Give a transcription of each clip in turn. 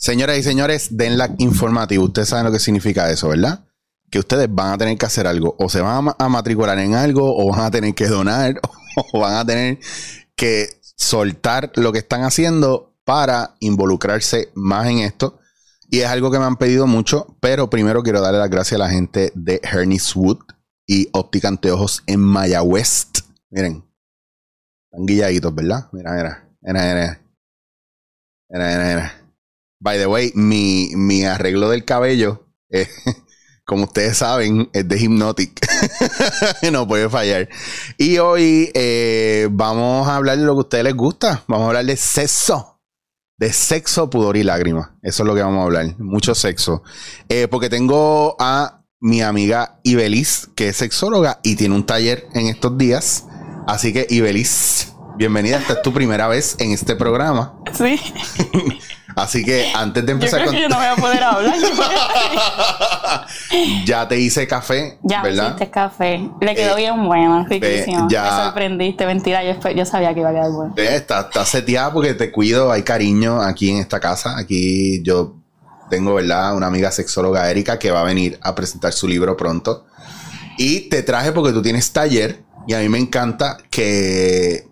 Señoras y señores, Denlac Informativo. Ustedes saben lo que significa eso, ¿verdad? Que ustedes van a tener que hacer algo. O se van a matricular en algo, o van a tener que donar, o van a tener que soltar lo que están haciendo para involucrarse más en esto. Y es algo que me han pedido mucho, pero primero quiero darle las gracias a la gente de Hernis Wood y Óptica Anteojos en Mayagüez. Miren, están guilladitos, ¿verdad? Mira, mira, mira, mira. Mira, mira, mira. By the way, mi, mi arreglo del cabello, eh, como ustedes saben, es de Hypnotic. no puede fallar. Y hoy eh, vamos a hablar de lo que a ustedes les gusta. Vamos a hablar de sexo. De sexo, pudor y lágrimas. Eso es lo que vamos a hablar. Mucho sexo. Eh, porque tengo a mi amiga Ibeliz, que es sexóloga y tiene un taller en estos días. Así que, Ibeliz, bienvenida. Esta es tu primera vez en este programa. Sí. Así que antes de empezar yo creo con... que yo no voy a poder hablar. ya te hice café, ya ¿verdad? me hiciste café. Le quedó Eh, bien bueno, riquísimo. ya- Me sorprendiste, mentira. Yo, sabía que iba a quedar bueno. Está, está seteada porque te cuido, hay cariño aquí en esta casa. Aquí yo tengo, ¿verdad? Una amiga sexóloga, Erika, que va a venir a presentar su libro pronto. Y te traje porque tú tienes taller y a mí me encanta que,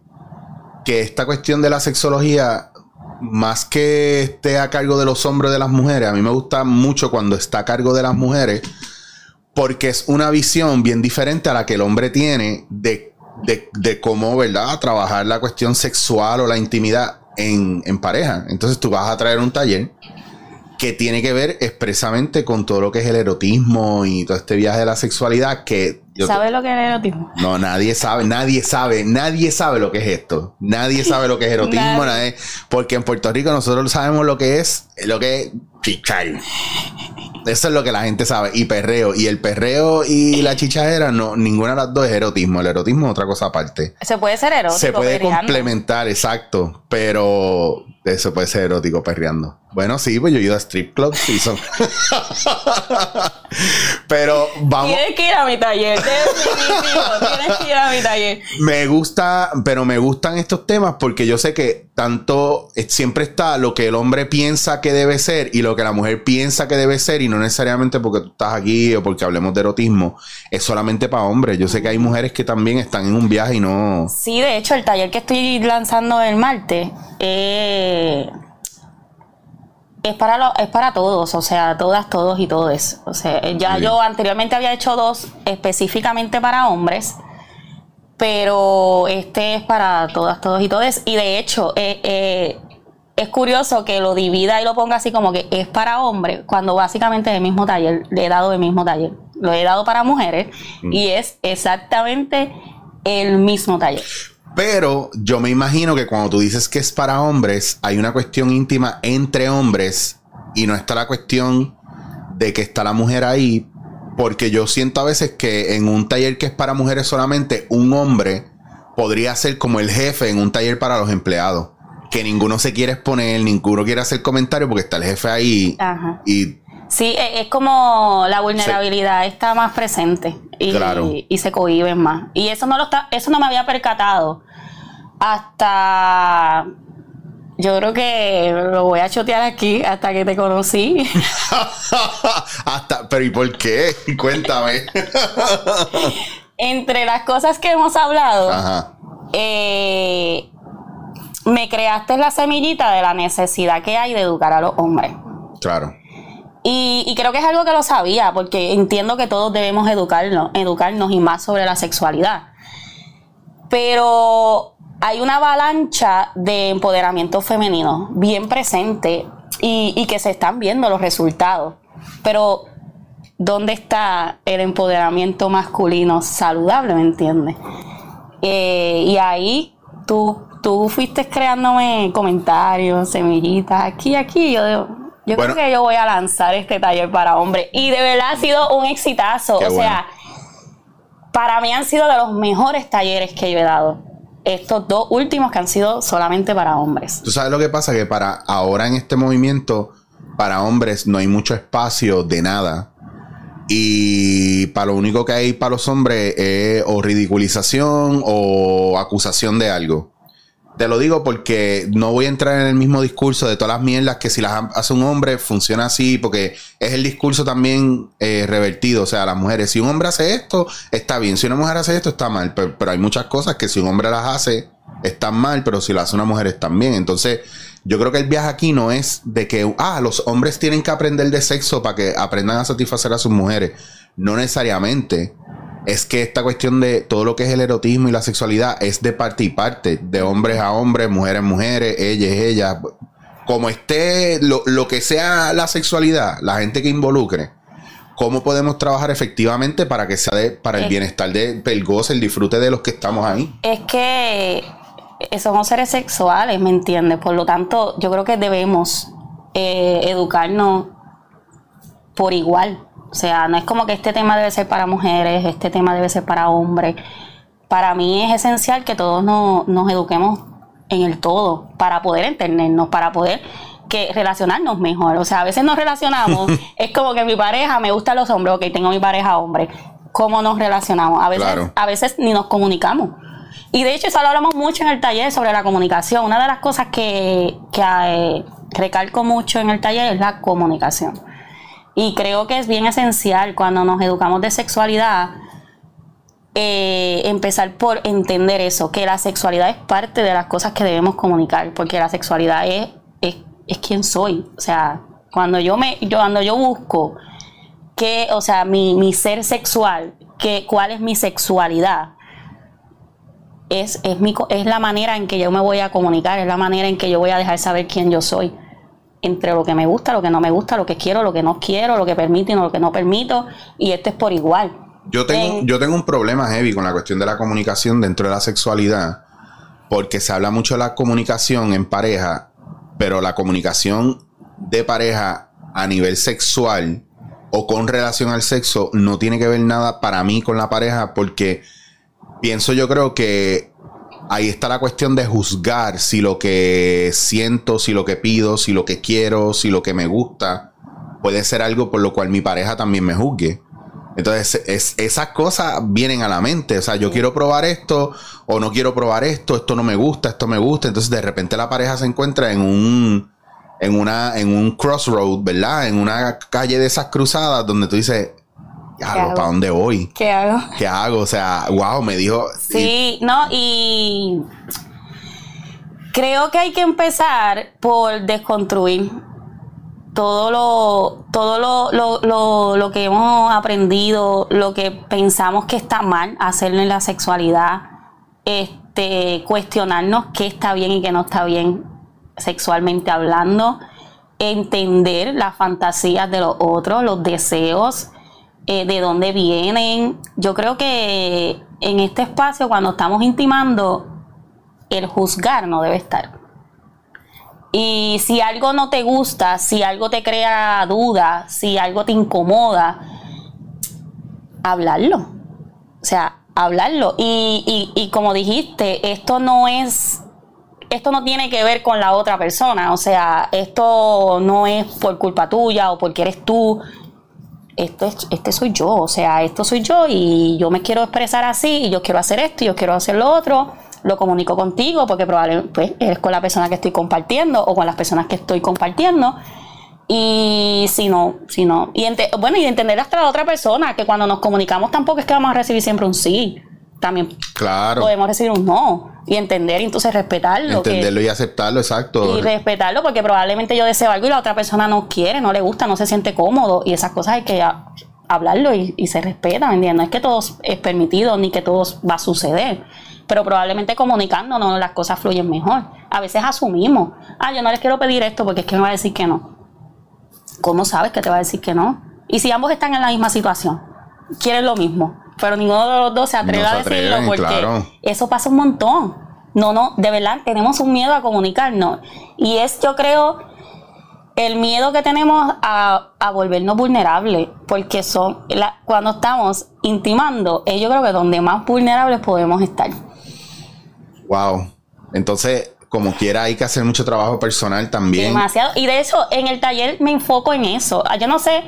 que esta cuestión de la sexología, más que esté a cargo de los hombres de las mujeres, a mí me gusta mucho cuando está a cargo de las mujeres porque es una visión bien diferente a la que el hombre tiene de, de, de cómo, ¿verdad?, trabajar la cuestión sexual o la intimidad en, en pareja. Entonces tú vas a traer un taller que tiene que ver expresamente con todo lo que es el erotismo y todo este viaje de la sexualidad que yo ¿Sabes lo que es el erotismo? no, nadie sabe, nadie sabe, nadie sabe lo que es esto. Nadie sabe lo que es erotismo, Nadie. nadie- porque en Puerto Rico nosotros sabemos lo que es, lo que es chichar. Eso es lo que la gente sabe. Y perreo. Y el perreo y la chichadera, no, ninguna de las dos es erotismo. El erotismo es otra cosa aparte. Se puede ser erótico. Se puede perreando. complementar, exacto. Pero eso puede ser erótico perreando. Bueno, sí, pues yo he ido a strip clubs y son. pero vamos. Tienes que ir a mi taller, definitivo. Tienes que ir a mi taller. Me gusta, pero me gustan estos temas porque yo sé que tanto eh, siempre está lo que el hombre piensa que debe ser y lo que la mujer piensa que debe ser y no necesariamente porque tú estás aquí o porque hablemos de erotismo, es solamente para hombres. Yo sé que hay mujeres que también están en un viaje y no... Sí, de hecho, el taller que estoy lanzando el martes eh, es, para lo- es para todos, o sea, todas, todos y todes. O sea, ya Muy yo anteriormente había hecho dos específicamente para hombres, pero este es para todas, todos y todes. Y de hecho, eh, eh, es curioso que lo divida y lo ponga así como que es para hombres, cuando básicamente es el mismo taller, le he dado el mismo taller. Lo he dado para mujeres y es exactamente el mismo taller. Pero yo me imagino que cuando tú dices que es para hombres, hay una cuestión íntima entre hombres y no está la cuestión de que está la mujer ahí. Porque yo siento a veces que en un taller que es para mujeres solamente, un hombre podría ser como el jefe en un taller para los empleados. Que ninguno se quiere exponer, ninguno quiere hacer comentario porque está el jefe ahí. Ajá. Y Sí, e- es como la vulnerabilidad está más presente y, Claro. y se cohiben más. Y eso no lo está, eso no me había percatado hasta yo creo que lo voy a chotear aquí hasta que te conocí. hasta, pero ¿y por qué? Cuéntame. Entre las cosas que hemos hablado, Ajá. eh, me creaste la semillita de la necesidad que hay de educar a los hombres. Claro. Y, creo que es algo que lo sabía, porque entiendo que todos debemos educarnos, educarnos y más sobre la sexualidad. Pero hay una avalancha de empoderamiento femenino bien presente y, y que se están viendo los resultados. Pero, ¿dónde está el empoderamiento masculino saludable, me entiendes? Eh, y ahí tú, tú fuiste creándome comentarios, semillitas, aquí, aquí. Yo, digo, yo Bueno. creo que yo voy a lanzar este taller para hombres. Y de verdad ha sido un exitazo. O bueno. sea, para mí han sido de los mejores talleres que yo he dado. Estos dos últimos que han sido solamente para hombres. Tú sabes lo que pasa, que para ahora en este movimiento, para hombres no hay mucho espacio de nada. Y para lo único que hay para los hombres es o ridiculización o acusación de algo. Te lo digo porque no voy a entrar en el mismo discurso de todas las mierdas que si las hace un hombre funciona así, porque es el discurso también eh, revertido. O sea, las mujeres, si un hombre hace esto, está bien. Si una mujer hace esto, está mal. Pero, hay muchas cosas que si un hombre las hace, están mal, pero si lo hace una mujer, están bien. Entonces, yo creo que el viaje aquí no es de que, ah, los hombres tienen que aprender de sexo para que aprendan a satisfacer a sus mujeres. No necesariamente es que esta cuestión de todo lo que es el erotismo y la sexualidad es de parte y parte, de hombres a hombres, mujeres a mujeres, ellas, ellas. Como esté lo, lo que sea la sexualidad, la gente que involucre, ¿cómo podemos trabajar efectivamente para que sea de, para el Es- bienestar de, del goce, el disfrute de los que estamos ahí? Es que somos seres sexuales, ¿me entiendes? Por lo tanto, yo creo que debemos eh, educarnos por igual. O sea, no es como que este tema debe ser para mujeres, este tema debe ser para hombres. Para mí es esencial que todos nos, nos eduquemos en el todo para poder entendernos, para poder que relacionarnos mejor. O sea, a veces nos relacionamos, es como que mi pareja me gustan los hombres, ok, tengo mi pareja hombre. ¿Cómo nos relacionamos? A veces, Claro. a veces ni nos comunicamos. Y de hecho, eso lo hablamos mucho en el taller sobre la comunicación. Una de las cosas que, que eh, recalco mucho en el taller es la comunicación. Y creo que es bien esencial cuando nos educamos de sexualidad eh, empezar por entender eso, que la sexualidad es parte de las cosas que debemos comunicar, porque la sexualidad es, es, es quien soy. O sea, cuando yo me, yo, cuando yo busco que, o sea, mi, mi ser sexual, que, cuál es mi sexualidad, es, es, mi, es la manera en que yo me voy a comunicar, es la manera en que yo voy a dejar saber quién yo soy. Entre lo que me gusta, lo que no me gusta, lo que quiero, lo que no quiero, lo que permito y lo que no permito. Y esto es por igual. Yo tengo, En- yo tengo un problema heavy con la cuestión de la comunicación dentro de la sexualidad, porque se habla mucho de la comunicación en pareja, pero la comunicación de pareja a nivel sexual o con relación al sexo no tiene que ver nada para mí con la pareja, porque pienso yo creo que ahí está la cuestión de juzgar si lo que siento, si lo que pido, si lo que quiero, si lo que me gusta puede ser algo por lo cual mi pareja también me juzgue. Entonces, es, esas cosas vienen a la mente. O sea, yo quiero probar esto o no quiero probar esto, esto no me gusta, esto me gusta. Entonces, de repente la pareja se encuentra en un, en una, en un crossroad, ¿verdad? En una calle de esas cruzadas donde tú dices, ¿Qué ya, hago? ¿para dónde voy? ¿Qué hago? ¿Qué hago? O sea, wow, me dijo. Sí, no, y creo que hay que empezar por desconstruir todo lo, todo lo, lo, lo, lo que hemos aprendido, lo que pensamos que está mal hacerlo en la sexualidad, este, cuestionarnos qué está bien y qué no está bien sexualmente hablando, entender las fantasías de los otros, los deseos, eh, de dónde vienen. Yo creo que en este espacio, cuando estamos intimando, el juzgar no debe estar. Y si algo no te gusta, si algo te crea duda, si algo te incomoda, hablarlo. O sea, hablarlo. Y, y, y como dijiste, esto no es esto no tiene que ver con la otra persona, o sea, esto no es por culpa tuya o porque eres tú, esto es, este soy yo, o sea, esto soy yo y yo me quiero expresar así y yo quiero hacer esto y yo quiero hacer lo otro, lo comunico contigo porque probablemente pues, eres con la persona que estoy compartiendo o con las personas que estoy compartiendo. Y si no, si no, y bueno, y entender hasta la otra persona, que cuando nos comunicamos tampoco es que vamos a recibir siempre un sí, también Claro. podemos recibir un no y entender y entonces respetarlo. que- Entenderlo y aceptarlo, exacto. y respetarlo porque probablemente yo deseo algo y la otra persona no quiere, no le gusta, no se siente cómodo y esas cosas hay que a- hablarlo y, y se respeta, ¿me entiendes? No es que todo es permitido ni que todo va a suceder, pero probablemente comunicándonos las cosas fluyen mejor. A veces asumimos, ah, yo no les quiero pedir esto porque es que me va a decir que no. ¿Cómo sabes que te va a decir que no? Y si ambos están en la misma situación, quieren lo mismo, pero ninguno de los dos se atreve No se a decirlo porque claro. eso pasa un montón. No, no, de verdad tenemos un miedo a comunicarnos. Y es, yo creo, el miedo que tenemos a, a volvernos vulnerables, porque son la- cuando estamos intimando, es yo creo que donde más vulnerables podemos estar. Wow. Entonces, como quiera, hay que hacer mucho trabajo personal también. Demasiado. Y de hecho, en el taller me enfoco en eso. Ah, Yo no sé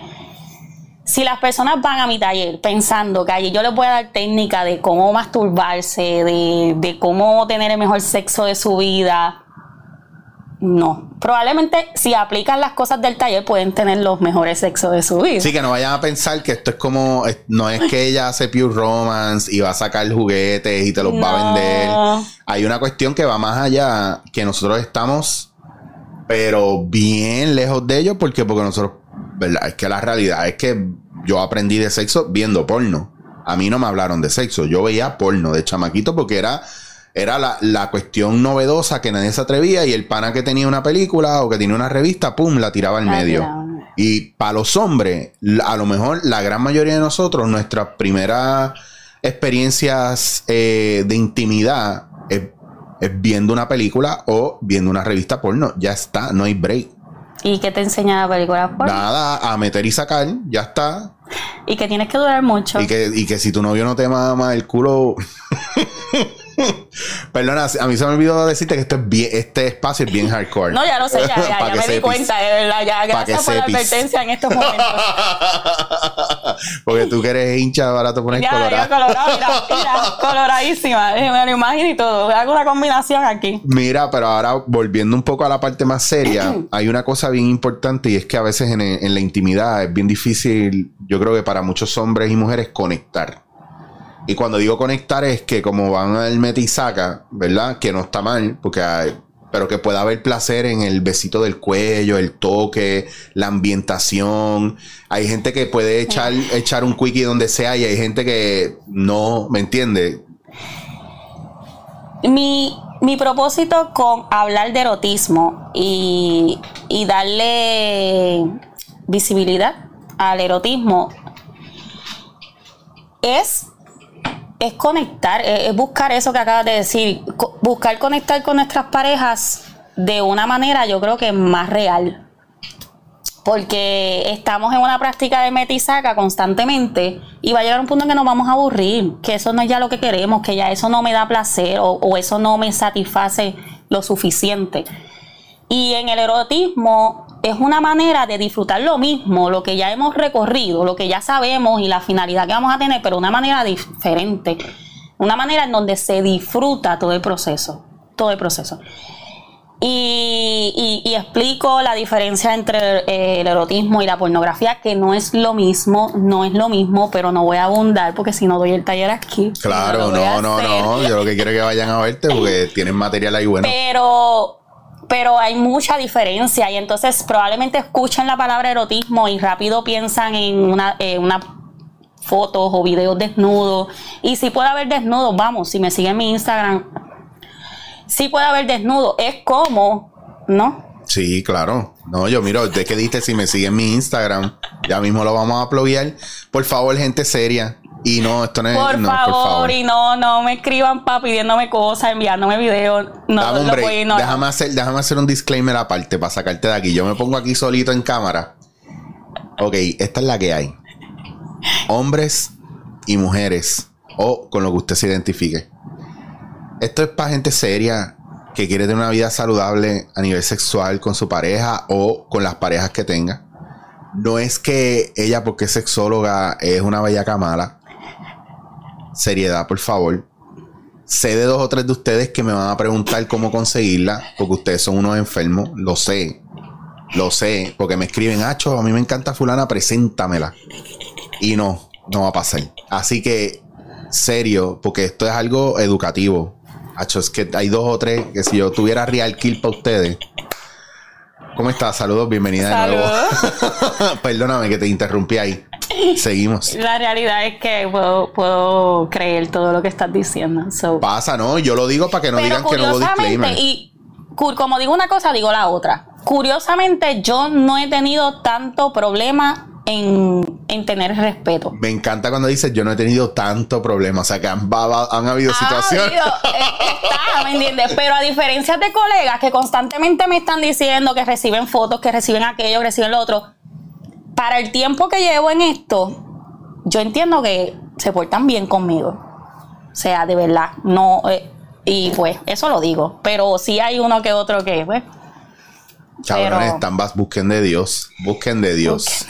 si las personas van a mi taller pensando que allí yo les voy a dar técnica de cómo masturbarse, de, de cómo tener el mejor sexo de su vida, no. Probablemente si aplican las cosas del taller pueden tener los mejores sexos de su vida. Sí, que no vayan a pensar que esto es como, no es que ella hace pure romance y va a sacar juguetes y te los va a vender. Hay una cuestión que va más allá, que nosotros estamos, pero bien lejos de ello, porque, porque nosotros, ¿verdad? Es que la realidad es que yo aprendí de sexo viendo porno. A mí no me hablaron de sexo, yo veía porno de chamaquito porque era era la, la cuestión novedosa que nadie se atrevía y el pana que tenía una película o que tenía una revista, pum, la tiraba al medio. Y para los hombres, a lo mejor la gran mayoría de nosotros, nuestras primeras experiencias eh, de intimidad es, es viendo una película o viendo una revista porno. Ya está, no hay break. ¿Y qué te enseña la película porno? Nada, a meter y sacar, ya está. Y que tienes que durar mucho. Y que, y que si tu novio no te mama el culo. Perdona, a mí se me olvidó decirte que esto es bien, este espacio es bien hardcore. No, ya lo sé, ya, ya, ya me di cuenta, de verdad, ya. Gracias por la advertencia en estos momentos. Porque tú que eres hincha, ahora te pones Ya, colorado. ya, colorado, mira, mira, coloradísima. Eh, Me lo imagino y todo. Hago una combinación aquí. Mira, pero ahora volviendo un poco a la parte más seria, hay una cosa bien importante y es que a veces en, en la intimidad es bien difícil, yo creo que para muchos hombres y mujeres, conectar. Y cuando digo conectar es que como van al mete y saca, ¿verdad? Que no está mal, porque hay- pero que pueda haber placer en el besito del cuello, el toque, la ambientación. Hay gente que puede echar, echar un quickie donde sea y hay gente que no, ¿me entiende? Mi, mi propósito con hablar de erotismo y, y darle visibilidad al erotismo es, es conectar, es, buscar eso que acabas de decir, buscar conectar con nuestras parejas de una manera yo creo que más real. Porque estamos en una práctica de meta y saca constantemente y va a llegar un punto en que nos vamos a aburrir, que eso no es ya lo que queremos, que ya eso no me da placer o eso no me satisface lo suficiente. Y en el erotismo es una manera de disfrutar lo mismo, lo que ya hemos recorrido, lo que ya sabemos y la finalidad que vamos a tener, pero una manera diferente. Una manera en donde se disfruta todo el proceso. Todo el proceso. Y, y- y explico la diferencia entre eh, el erotismo y la pornografía, que no es lo mismo, no es lo mismo, pero no voy a abundar porque si no doy el taller aquí. Claro, no, no, hacer. no. Yo lo que quiero es que vayan a verte porque tienen material ahí bueno. Pero, pero hay mucha diferencia y entonces probablemente escuchen la palabra erotismo y rápido piensan en una, en una fotos o videos desnudos. Y si puede haber desnudos, vamos, si me siguen en mi Instagram, sí puede haber desnudos. Es como, ¿no? Sí, claro. No, yo miro, de que diste si me siguen mi Instagram, ya mismo lo vamos a pluguear. Por favor, gente seria. Y no, esto no es. Por, no, favor, por favor. y no, no me escriban pa pidiéndome cosas, enviándome videos. No, Dame break. voy ignorar. déjame, hacer, déjame hacer un disclaimer aparte para sacarte de aquí. Yo me pongo aquí solito en cámara. Ok, esta es la que hay. Hombres y mujeres. O con lo que usted se identifique. Esto es para gente seria que quiere tener una vida saludable a nivel sexual con su pareja o con las parejas que tenga. No es que ella, porque es sexóloga, es una bellaca mala. Seriedad, por favor. Sé de dos o tres de ustedes que me van a preguntar cómo conseguirla, porque ustedes son unos enfermos. Lo sé. Lo sé. Porque me escriben, Acho, a mí me encanta fulana, preséntamela. Y no, no va a pasar. Así que, serio, porque esto es algo educativo. Acho, es que hay dos o tres que si yo tuviera real kill para ustedes. ¿Cómo estás? Saludos, bienvenida de nuevo. Perdóname que te interrumpí ahí. Seguimos. La realidad es que puedo, puedo creer todo lo que estás diciendo. So, Pasa, ¿no? Yo lo digo para que no Pero digan que no hubo disclaimer. y como digo una cosa, digo la otra. Curiosamente, yo no he tenido tanto problema en, en tener respeto. Me encanta cuando dices yo no he tenido tanto problema. O sea, que han, habido Ha situaciones. habido, eh, está, ¿me entiendes? Pero a diferencia de colegas que constantemente me están diciendo que reciben fotos, que reciben aquello, que reciben lo otro, para el tiempo que llevo en esto, yo entiendo que se portan bien conmigo. O sea, de verdad, no. eh, y pues, eso lo digo. Pero sí hay uno que otro que, pues. Cabrones, pero- están vas, busquen de Dios. Busquen de Dios.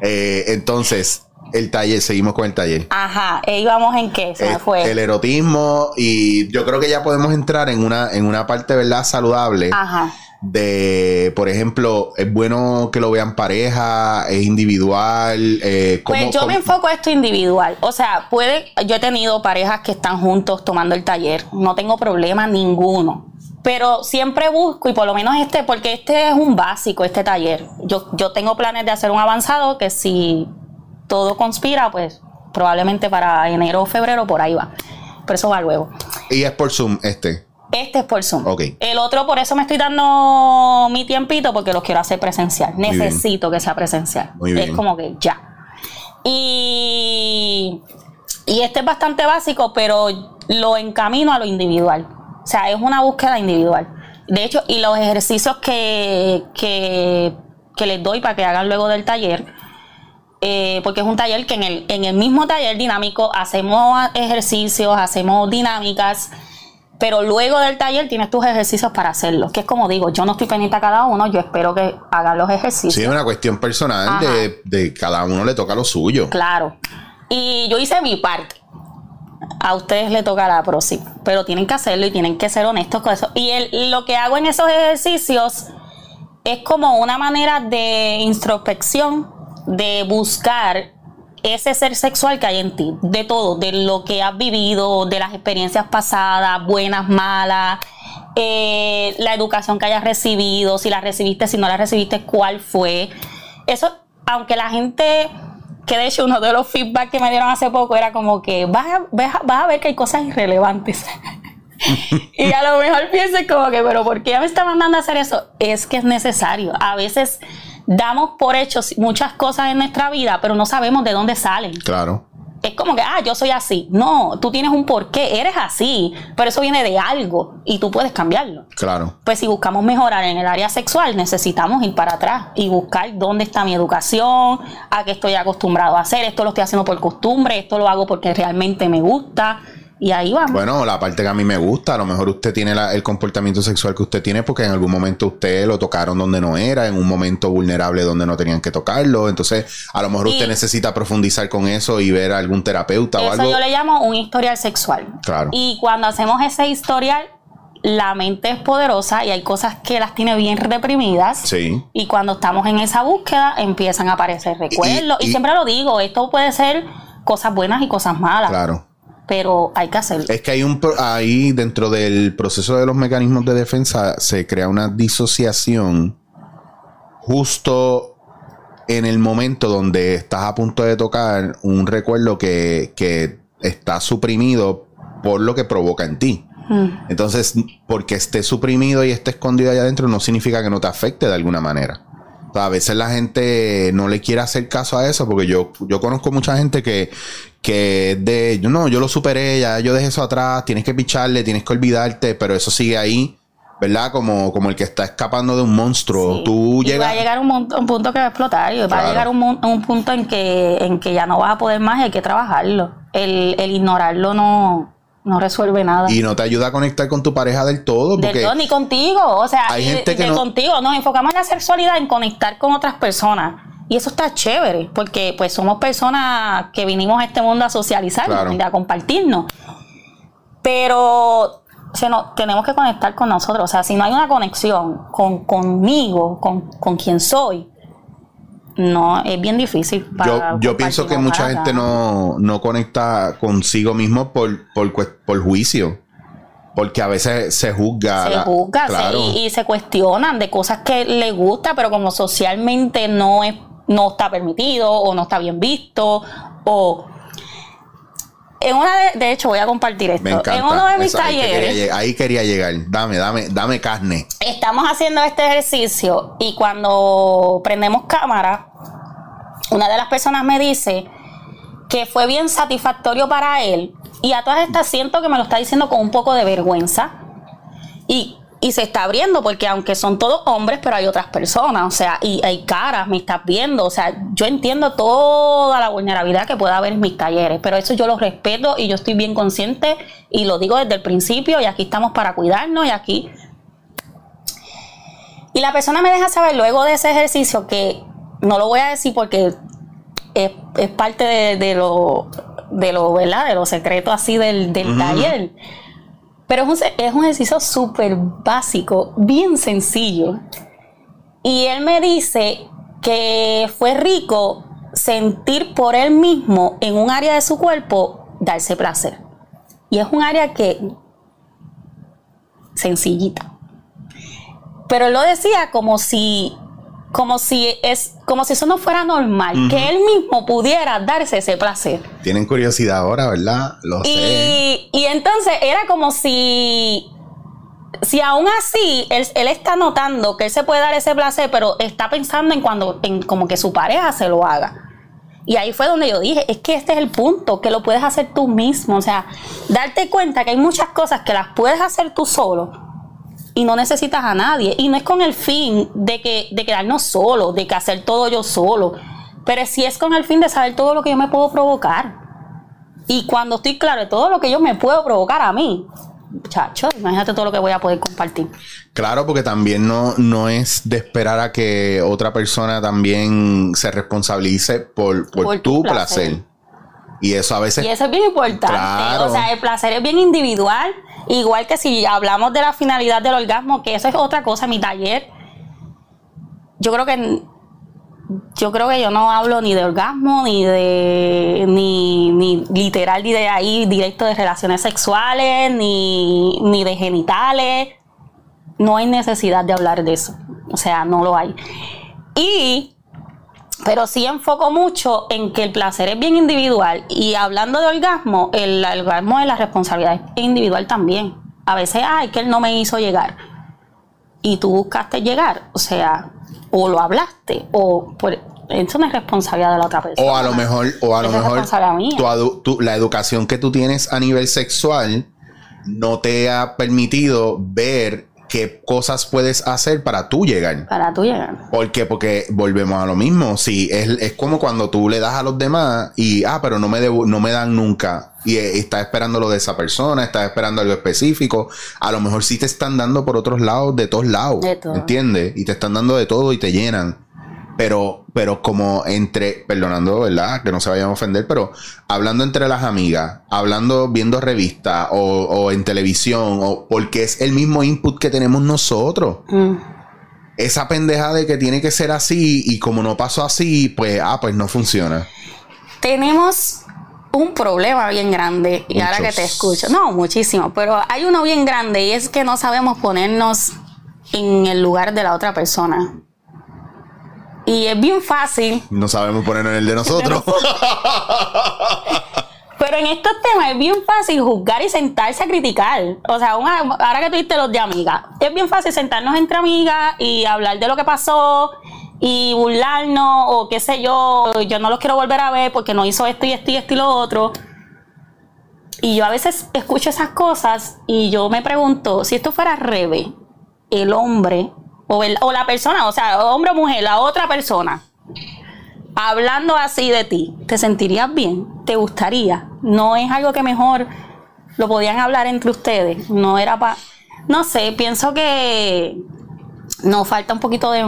Eh, entonces, el taller, seguimos con el taller. Ajá, e íbamos en qué, se me Eh, fue. El erotismo y yo creo que ya podemos entrar en una, en una parte, ¿verdad? Saludable. Ajá. De, por ejemplo, es bueno que lo vean pareja, es individual. Eh, ¿cómo- Pues yo cómo- me enfoco esto individual. O sea, puede, yo he tenido parejas que están juntos tomando el taller. No tengo problema ninguno. Pero siempre busco, y por lo menos este, porque este es un básico, este taller. Yo, yo tengo planes de hacer un avanzado que si todo conspira, pues probablemente para enero o febrero por ahí va. Pero eso va luego. Y es por Zoom este. Este es por Zoom. Ok. El otro, por eso me estoy dando mi tiempito, porque los quiero hacer presencial. Necesito que sea presencial. Muy bien. Es como que ya. Y, y este es bastante básico, pero lo encamino a lo individual. O sea, es una búsqueda individual. De hecho, y los ejercicios que, que, que les doy para que hagan luego del taller, eh, porque es un taller que en el, en el mismo taller dinámico hacemos ejercicios, hacemos dinámicas, pero luego del taller tienes tus ejercicios para hacerlos. Que es como digo, yo no estoy pendiente a cada uno, yo espero que hagan los ejercicios. Sí, es una cuestión personal de, de cada uno le toca lo suyo. Claro. Y yo hice mi parte. A ustedes le toca la próxima. Pero tienen que hacerlo y tienen que ser honestos con eso. Y lo que hago en esos ejercicios es como una manera de introspección, de buscar ese ser sexual que hay en ti, de todo, de lo que has vivido, de las experiencias pasadas, buenas, malas, eh, la educación que hayas recibido, si la recibiste, si no la recibiste, cuál fue. Eso, aunque la gente, que de hecho uno de los feedback que me dieron hace poco era como que vas a, vas a- ver que hay cosas irrelevantes. y a lo mejor pienses como que, pero ¿por qué me está mandando a hacer eso? Es que es necesario. A veces damos por hechos muchas cosas en nuestra vida, pero no sabemos de dónde salen. Claro. Es como que, ah, yo soy así. No, tú tienes un porqué, eres así, pero eso viene de algo y tú puedes cambiarlo. Claro. Pues si buscamos mejorar en el área sexual, necesitamos ir para atrás y buscar dónde está mi educación, a qué estoy acostumbrado a hacer, esto lo estoy haciendo por costumbre, esto lo hago porque realmente me gusta. Y ahí vamos. Bueno, la parte que a mí me gusta, a lo mejor usted tiene la- el comportamiento sexual que usted tiene porque en algún momento usted lo tocaron donde no era, en un momento vulnerable donde no tenían que tocarlo. Entonces, a lo mejor Y- usted necesita profundizar con eso y ver a algún terapeuta o Eso algo. yo le llamo un historial sexual. Claro. Y cuando hacemos ese historial, la mente es poderosa y hay cosas que las tiene bien reprimidas. Sí. Y cuando estamos en esa búsqueda, empiezan a aparecer recuerdos. Y, y- siempre lo digo, esto puede ser cosas buenas y cosas malas. Claro. Pero hay que hacerlo. Es que hay un pro- ahí dentro del proceso de los mecanismos de defensa se crea una disociación justo en el momento donde estás a punto de tocar un recuerdo que, que está suprimido por lo que provoca en ti. Mm. Entonces, porque esté suprimido y esté escondido allá adentro no significa que no te afecte de alguna manera. O sea, a veces la gente no le quiere hacer caso a eso porque yo, yo conozco mucha gente que, que es de, yo no, yo lo superé, ya yo dejé eso atrás, tienes que picharle, tienes que olvidarte, pero eso sigue ahí, ¿verdad? Como, como el que está escapando de un monstruo. Sí. Tú Y va llegas... a llegar un, punto que va a explotar y va a llegar un, un punto en que, en que ya no vas a poder más y hay que trabajarlo. El, el ignorarlo no, no resuelve nada. Y no te ayuda a conectar con tu pareja del todo. Del Porque todo, ni contigo. O sea, Hay gente de, que de no- contigo. Nos enfocamos en la sexualidad, en conectar con otras personas. Y eso está chévere, porque pues somos personas que vinimos a este mundo a socializar, Claro. a compartirnos. Pero se nos- tenemos que conectar con nosotros. O sea, si no hay una conexión con, conmigo, con, con quien soy, no, es bien difícil. yo, para yo pienso que mucha gente no, no conecta consigo mismo por, por, juicio. Porque a veces se juzga. se la- juzga se- claro. y, y se cuestionan de cosas que les gusta, pero como socialmente no es no está permitido o no está bien visto o en una de, de hecho voy a compartir esto. Me encanta. En uno de mis Eso, ahí, que quería talleres ahí quería llegar. Dame, dame, dame carne. estamos haciendo este ejercicio y cuando prendemos cámara, una de las personas me dice que fue bien satisfactorio para él y a todas estas siento que me lo está diciendo con un poco de vergüenza y, y se está abriendo porque aunque son todos hombres, pero hay otras personas, o sea, y hay caras, me estás viendo, o sea, yo entiendo toda la vulnerabilidad que pueda haber en mis talleres, pero eso yo lo respeto y yo estoy bien consciente y lo digo desde el principio y aquí estamos para cuidarnos y aquí y la persona me deja saber luego de ese ejercicio que no lo voy a decir porque es, es parte de, de lo, de lo, ¿verdad? De lo secreto así del, del taller. Pero es un, es un ejercicio súper básico, bien sencillo. Y él me dice que fue rico sentir por él mismo en un área de su cuerpo darse placer. Y es un área que sencillita. Pero él lo decía como si como si es como si eso no fuera normal, que él mismo pudiera darse ese placer. Tienen curiosidad ahora, ¿verdad? Lo sé. Y, y entonces era como si, si aún así él, él está notando que él se puede dar ese placer, pero está pensando en cuando, en como que su pareja se lo haga. Y ahí fue donde yo dije, es que este es el punto, que lo puedes hacer tú mismo. O sea, darte cuenta que hay muchas cosas que las puedes hacer tú solo y no necesitas a nadie. Y no es con el fin de, que, de quedarnos solos, de que hacer todo yo solo. Pero sí es con el fin de saber todo lo que yo me puedo provocar. Y cuando estoy claro de todo lo que yo me puedo provocar a mí, chacho, imagínate todo lo que voy a poder compartir. Claro, porque también no, no es de esperar a que otra persona también se responsabilice por, por, Por tu tu placer. placer. Y eso a veces Y eso es bien importante. Claro. O sea, el placer es bien individual. Igual que si hablamos de la finalidad del orgasmo, que eso es otra cosa. Mi taller, yo creo que yo creo que yo no hablo ni de orgasmo, ni de ni, ni literal, ni de ahí directo de relaciones sexuales, ni, ni de genitales. No hay necesidad de hablar de eso. O sea, no lo hay. Y pero sí enfoco mucho en que el placer es bien individual y hablando de orgasmo, el, el orgasmo es la responsabilidad individual también. A veces, ay, que él no me hizo llegar y tú buscaste llegar, o sea, o lo hablaste o por, eso no es responsabilidad de la otra persona. O a lo mejor, o a lo mejor tu tu- la educación que tú tienes a nivel sexual no te ha permitido ver qué cosas puedes hacer para tú llegar. para tú llegar. ¿Por qué? Porque volvemos a lo mismo. Sí, es, es como cuando tú le das a los demás y, ah, pero no me, devu- no me dan nunca. Y eh, estás esperando lo de esa persona, estás esperando algo específico. A lo mejor sí te están dando por otros lados, de todos lados. De todo. ¿Entiendes? Y te están dando de todo y te llenan. Pero, pero como entre, perdonando, ¿verdad? Que no se vayan a ofender, pero hablando entre las amigas, hablando, viendo revistas o, o en televisión, o porque es el mismo input que tenemos nosotros Mm. esa pendeja de que tiene que ser así y como no pasó así, pues, ah, pues no funciona. Tenemos un problema bien grande y ahora que te escucho, no, muchísimo, pero hay uno bien grande y es que no sabemos ponernos en el lugar de la otra persona. Y es bien fácil, No sabemos ponernos en el de nosotros. pero en estos temas es bien fácil juzgar y sentarse a criticar. O sea, una- ahora que tuviste los de amigas, es bien fácil sentarnos entre amigas y hablar de lo que pasó y burlarnos o qué sé yo, yo no los quiero volver a ver porque no hizo esto y esto y esto y lo otro. Y yo a veces escucho esas cosas y yo me pregunto, si esto fuera Rebe, el hombre, o, el- o la persona, o sea, hombre o mujer, la otra persona, hablando así de ti, ¿te sentirías bien? ¿Te gustaría? No es algo que mejor lo podían hablar entre ustedes. No era para... No sé, pienso que nos falta un poquito de,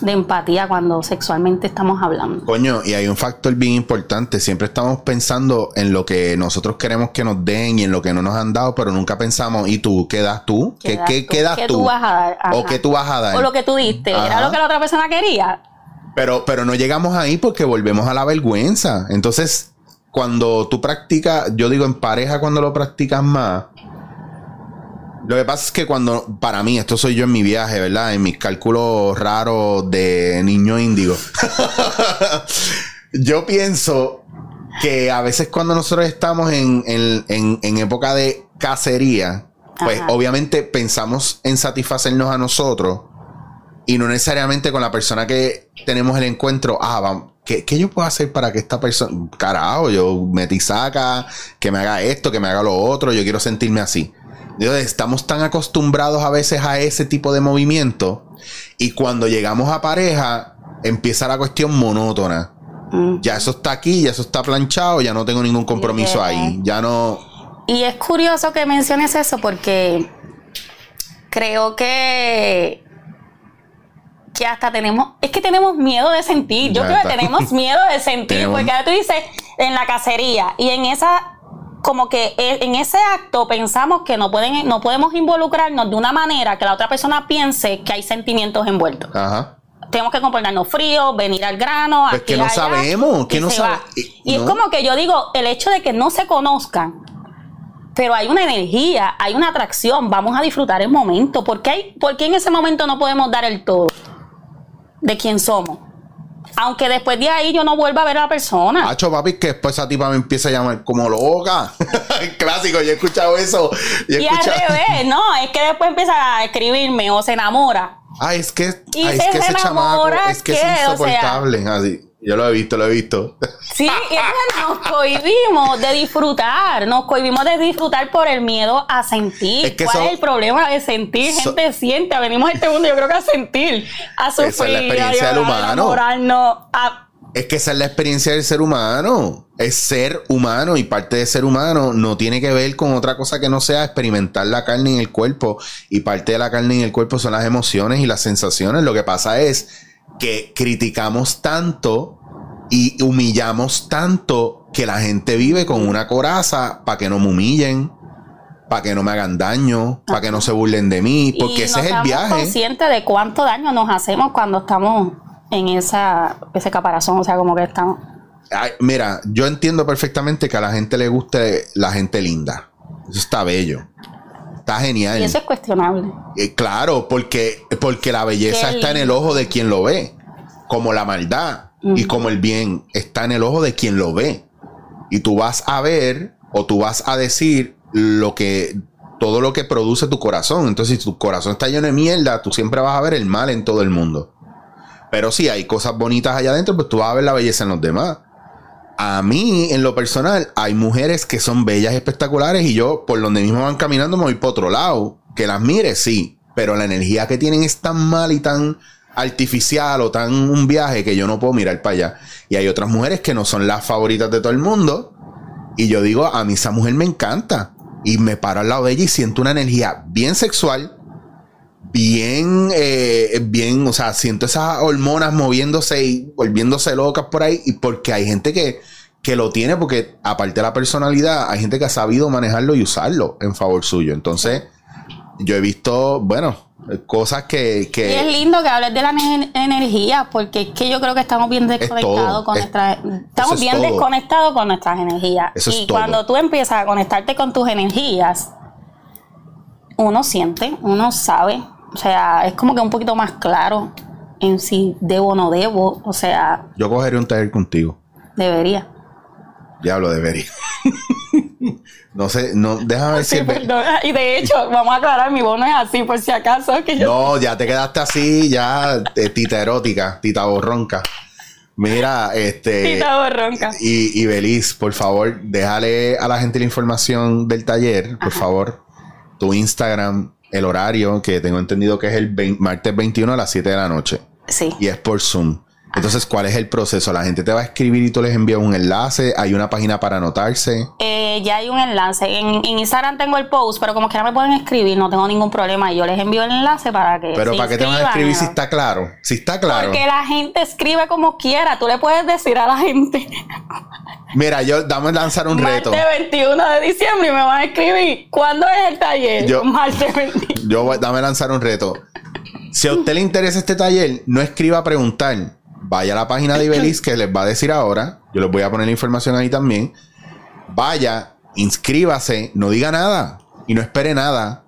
de empatía cuando sexualmente estamos hablando. Coño, y hay un factor bien importante. Siempre estamos pensando en lo que nosotros queremos que nos den y en lo que no nos han dado, pero nunca pensamos, ¿y tú? ¿Qué das tú? ¿Qué, das qué, tú? qué das ¿Qué tú? tú vas a dar? ¿O qué tú vas a dar? O lo que tú diste, Ajá. ¿era lo que la otra persona quería? Pero, pero no llegamos ahí porque volvemos a la vergüenza. Entonces, cuando tú practicas, yo digo en pareja cuando lo practicas más, lo que pasa es que cuando, para mí, esto soy yo en mi viaje, ¿verdad? En mis cálculos raros de niño índigo. yo pienso que a veces cuando nosotros estamos en, en- en- en época de cacería, pues Ajá. obviamente pensamos en satisfacernos a nosotros y no necesariamente con la persona que tenemos el encuentro. Ah, vamos, ¿qué, qué yo puedo hacer para que esta persona, carajo, yo me tisaca, que me haga esto, que me haga lo otro, yo quiero sentirme así. Estamos tan acostumbrados a veces a ese tipo de movimiento y cuando llegamos a pareja empieza la cuestión monótona. Mm. Ya eso está aquí, ya eso está planchado, ya no tengo ningún compromiso Yeah. ahí, ya no... Y es curioso que menciones eso porque creo que que hasta tenemos, es que tenemos miedo de sentir. Yo Ya creo que tenemos miedo de sentir, Tenemos- porque ahora tú dices en la cacería y en esa como que e- en ese acto pensamos que no pueden no podemos involucrarnos de una manera que la otra persona piense que hay sentimientos envueltos. Ajá. Tenemos que comportarnos fríos, venir al grano, Pues aquí que no allá, sabemos, que no se sabe- va. y- es como que yo digo, el hecho de que no se conozcan, pero hay una energía, hay una atracción, vamos a disfrutar el momento. ¿Por qué, hay, por qué en ese momento no podemos dar el todo de quién somos? Aunque después de ahí yo no vuelva a ver a la persona. Hacho, papi, que después esa tipa me empieza a llamar como loca. Clásico, yo he escuchado eso. Yo he y al revés, no, es que después empieza a escribirme o se enamora. Ah, es que, Y ah, es se que ese chamaco enamora, es que es O sea- insoportable. Así. Yo lo he visto, lo he visto. Sí, y entonces nos cohibimos de disfrutar, nos cohibimos de disfrutar por el miedo a sentir. Es que ¿Cuál son- es el problema de sentir? son- Gente siente, venimos a este mundo, yo creo que a sentir, a Esa es la sufrir, experiencia a del llorar, humano. a- Es que esa es la experiencia del ser humano. Es ser humano y parte de ser humano no tiene que ver con otra cosa que no sea experimentar la carne en el cuerpo. Y parte de la carne en el cuerpo son las emociones y las sensaciones. Lo que pasa es que criticamos tanto y humillamos tanto que la gente vive con una coraza para que no me humillen, para que no me hagan daño, para que no se burlen de mí, porque y ese no es el viaje. conscientes de cuánto daño nos hacemos cuando estamos en esa, ese caparazón, o sea, como que estamos... Ay, mira, yo entiendo perfectamente que a la gente le guste la gente linda. Eso está bello. Está genial. Y eso es cuestionable. Eh, claro, porque, porque la belleza Qué está en el ojo de quien lo ve. Como la maldad y como el bien está en el ojo de quien lo ve. Y tú vas a ver o tú vas a decir lo que todo lo que produce tu corazón. Entonces, si tu corazón está lleno de mierda, tú siempre vas a ver el mal en todo el mundo. Pero si hay cosas bonitas allá adentro, pues tú vas a ver la belleza en los demás. A mí, en lo personal, hay mujeres que son bellas espectaculares y yo, por donde mismo van caminando, me voy por otro lado. Que las mire, sí, pero la energía que tienen es tan mal y tan artificial o tan un viaje que yo no puedo mirar para allá. Y hay otras mujeres que no son las favoritas de todo el mundo. Y yo digo, a mí esa mujer me encanta. Y me paro al lado de ella y siento una energía bien sexual, bien, eh, bien, o sea, siento esas hormonas moviéndose y volviéndose locas por ahí. Y porque hay gente que, que lo tiene, porque aparte de la personalidad, hay gente que ha sabido manejarlo y usarlo en favor suyo. Entonces, yo he visto, bueno, cosas que... que Y es lindo que hables de la ener- energía, porque es que yo creo que estamos bien desconectados todo, con es- nuestras. Estamos es bien todo. desconectados con nuestras energías. Eso y cuando tú empiezas a conectarte con tus energías, uno siente, uno sabe. O sea, es como que un poquito más claro en si debo o no debo. O sea, yo cogeré un taller contigo. debería. Diablo, debería. no sé, no, déjame ver. Sí, perdón. Y de hecho, vamos a aclarar, mi voz no es así, por si acaso. Que yo No, ya te quedaste así, ya eh, tita erótica, tita borronca. Mira, este... Tita borronca. Y, y Beliz, por favor, déjale a la gente la información del taller, por favor. Tu Instagram, el horario, que tengo entendido que es el martes 21 a las 7 de la noche. Sí. Y es por Zoom. Entonces, ¿cuál es el proceso? La gente te va a escribir y tú les envías un enlace. Hay una página para anotarse. Eh, ya hay un enlace. En, en Instagram tengo el post, pero como quiera me pueden escribir, no tengo ningún problema. Y yo les envío el enlace para que. Pero se ¿para qué te van a escribir si está claro? Si está claro. Porque la gente escribe como quiera. Tú le puedes decir a la gente. Mira, yo dame a lanzar un reto. Martes 21 de diciembre y me van a escribir. ¿Cuándo es el taller? Yo- Martes 21. Yo voy, dame a lanzar un reto. Si a usted le interesa este taller, no escriba a preguntar. Vaya a la página de Ibeliz que les va a decir ahora. Yo les voy a poner la información ahí también. Vaya, inscríbase, no diga nada y no espere nada.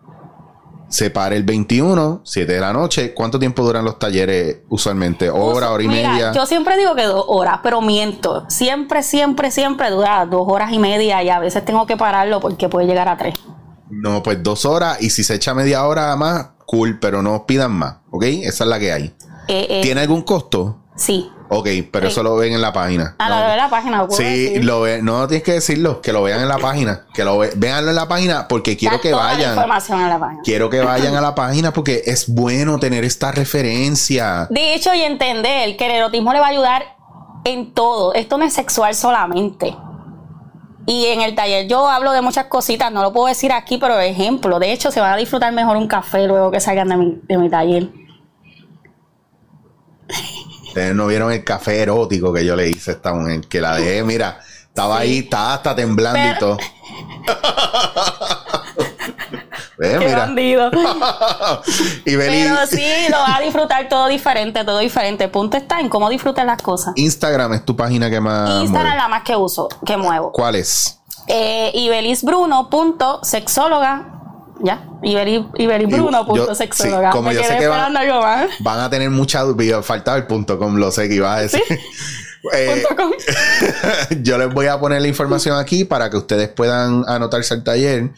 Se pare el 21, 7 de la noche. ¿Cuánto tiempo duran los talleres usualmente? ¿Hora, hora y Mira, media? Yo siempre digo que dos horas, pero miento. Siempre, siempre, siempre dura dos horas y media y a veces tengo que pararlo porque puede llegar a tres. No, pues dos horas y si se echa media hora más, cool, pero no pidan más, ¿ok? Esa es la que hay. Eh, eh, ¿Tiene algún costo? Sí. Ok, pero Sí. eso lo ven en la página. A No. la de la página lo Sí, decir. lo ve, no tienes que decirlo, que lo vean en la página, que lo ve, véanlo en la página porque quiero que toda la vayan. información en la página. Quiero que vayan a la página porque es bueno tener esta referencia. De hecho, y entender que el erotismo le va a ayudar en todo. Esto no es sexual solamente. Y en el taller yo hablo de muchas cositas, no lo puedo decir aquí, pero ejemplo. De hecho, se van a disfrutar mejor un café luego que salgan de mi, de mi taller. Ustedes no vieron el café erótico que yo le hice a esta mujer, que la dejé, mira, estaba ahí, estaba hasta temblando y todo. Qué mira. bandido. y Pero sí, lo vas a disfrutar todo diferente, todo diferente. Punto está en cómo disfrutar las cosas. Instagram es tu página que más. Instagram es la más que uso, que muevo. ¿Cuál es? Eh, ibelisbruno.sexóloga ya, ibelisbruno.sexóloga. Sí, como yo sé que van, van, a tener mucha duda. Faltaba el punto com, lo sé que iba a decir. Eh, yo les voy a poner la información aquí para que ustedes puedan anotarse al taller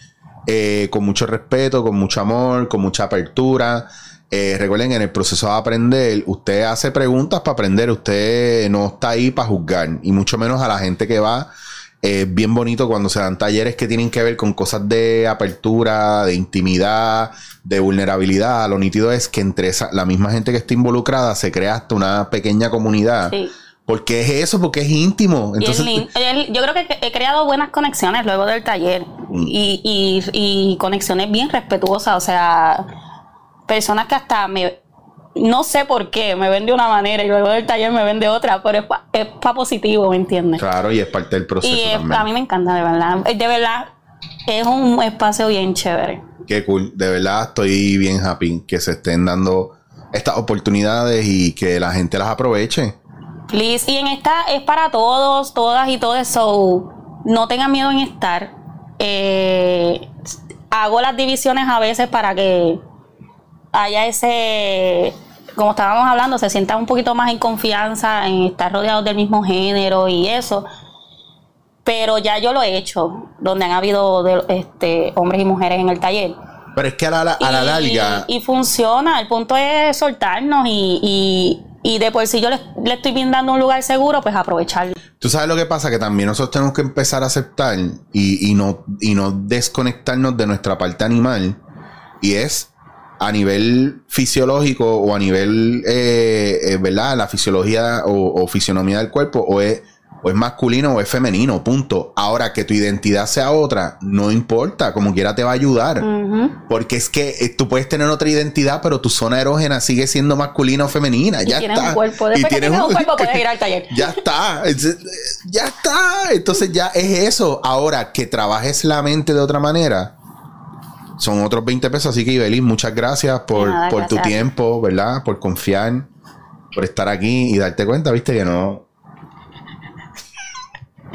eh, con mucho respeto, con mucho amor, con mucha apertura. Eh, recuerden, en el proceso de aprender, usted hace preguntas para aprender, usted no está ahí para juzgar, y mucho menos a la gente que va. Es bien bonito cuando se dan talleres que tienen que ver con cosas de apertura, de intimidad, de vulnerabilidad. Lo nítido es que entre esa, la misma gente que está involucrada se crea hasta una pequeña comunidad. Sí porque es eso, porque es íntimo. Entonces, yo creo que he creado buenas conexiones luego del taller mm. y, conexiones bien respetuosas, o sea, personas que hasta me, no sé por qué, me ven de una manera y luego del taller me ven de otra, pero es para positivo, ¿me entiendes? Claro, y es parte del proceso. Y a mí me encanta, de verdad. De verdad, es un espacio bien chévere. Qué cool, de verdad estoy bien happy que se estén dando estas oportunidades y que la gente las aproveche. Please. Y en esta es para todos, todas y todo eso. No tengan miedo en estar. Eh, hago las divisiones a veces para que haya ese, como estábamos hablando, se sientan un poquito más en confianza en estar rodeados del mismo género y eso. Pero ya yo lo he hecho, donde han habido este, hombres y mujeres en el taller. Pero es que a la, a la larga. Y, funciona. El punto es soltarnos y y de por sí yo le, estoy dando un lugar seguro, pues aprovecharlo. Tú sabes lo que pasa, que también nosotros tenemos que empezar a aceptar y, no, y no desconectarnos de nuestra parte animal. Y es a nivel fisiológico o a nivel, eh, eh, ¿verdad? La fisiología o, o, fisionomía del cuerpo o es o es masculino o es femenino, punto. Ahora que tu identidad sea otra, no importa, como quiera te va a ayudar. Porque es que eh, tú puedes tener otra identidad, pero tu zona erógena sigue siendo masculina o femenina. ya tienes está. Un cuerpo. Después y tienes un cuerpo, puedes ir al taller. ya está. Ya está. Entonces ya es eso. Ahora que trabajes la mente de otra manera. Son otros 20 pesos, así que Ibelín, muchas gracias por, por tu tiempo, ¿verdad? Por confiar, por estar aquí y darte cuenta, viste, que no,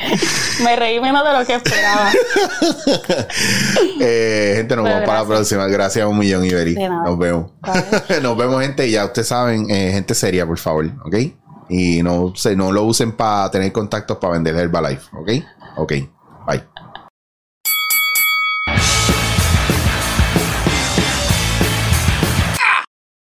Me reí menos de lo que esperaba. eh, gente, nos vemos para la próxima. Gracias a un millón, Iberi. Nos vemos. nos vemos, gente. Ya ustedes saben, eh, gente seria, por favor. ¿Ok? Y no, se, no lo usen para tener contactos para vender Herbalife. ¿Ok? Ok. Bye.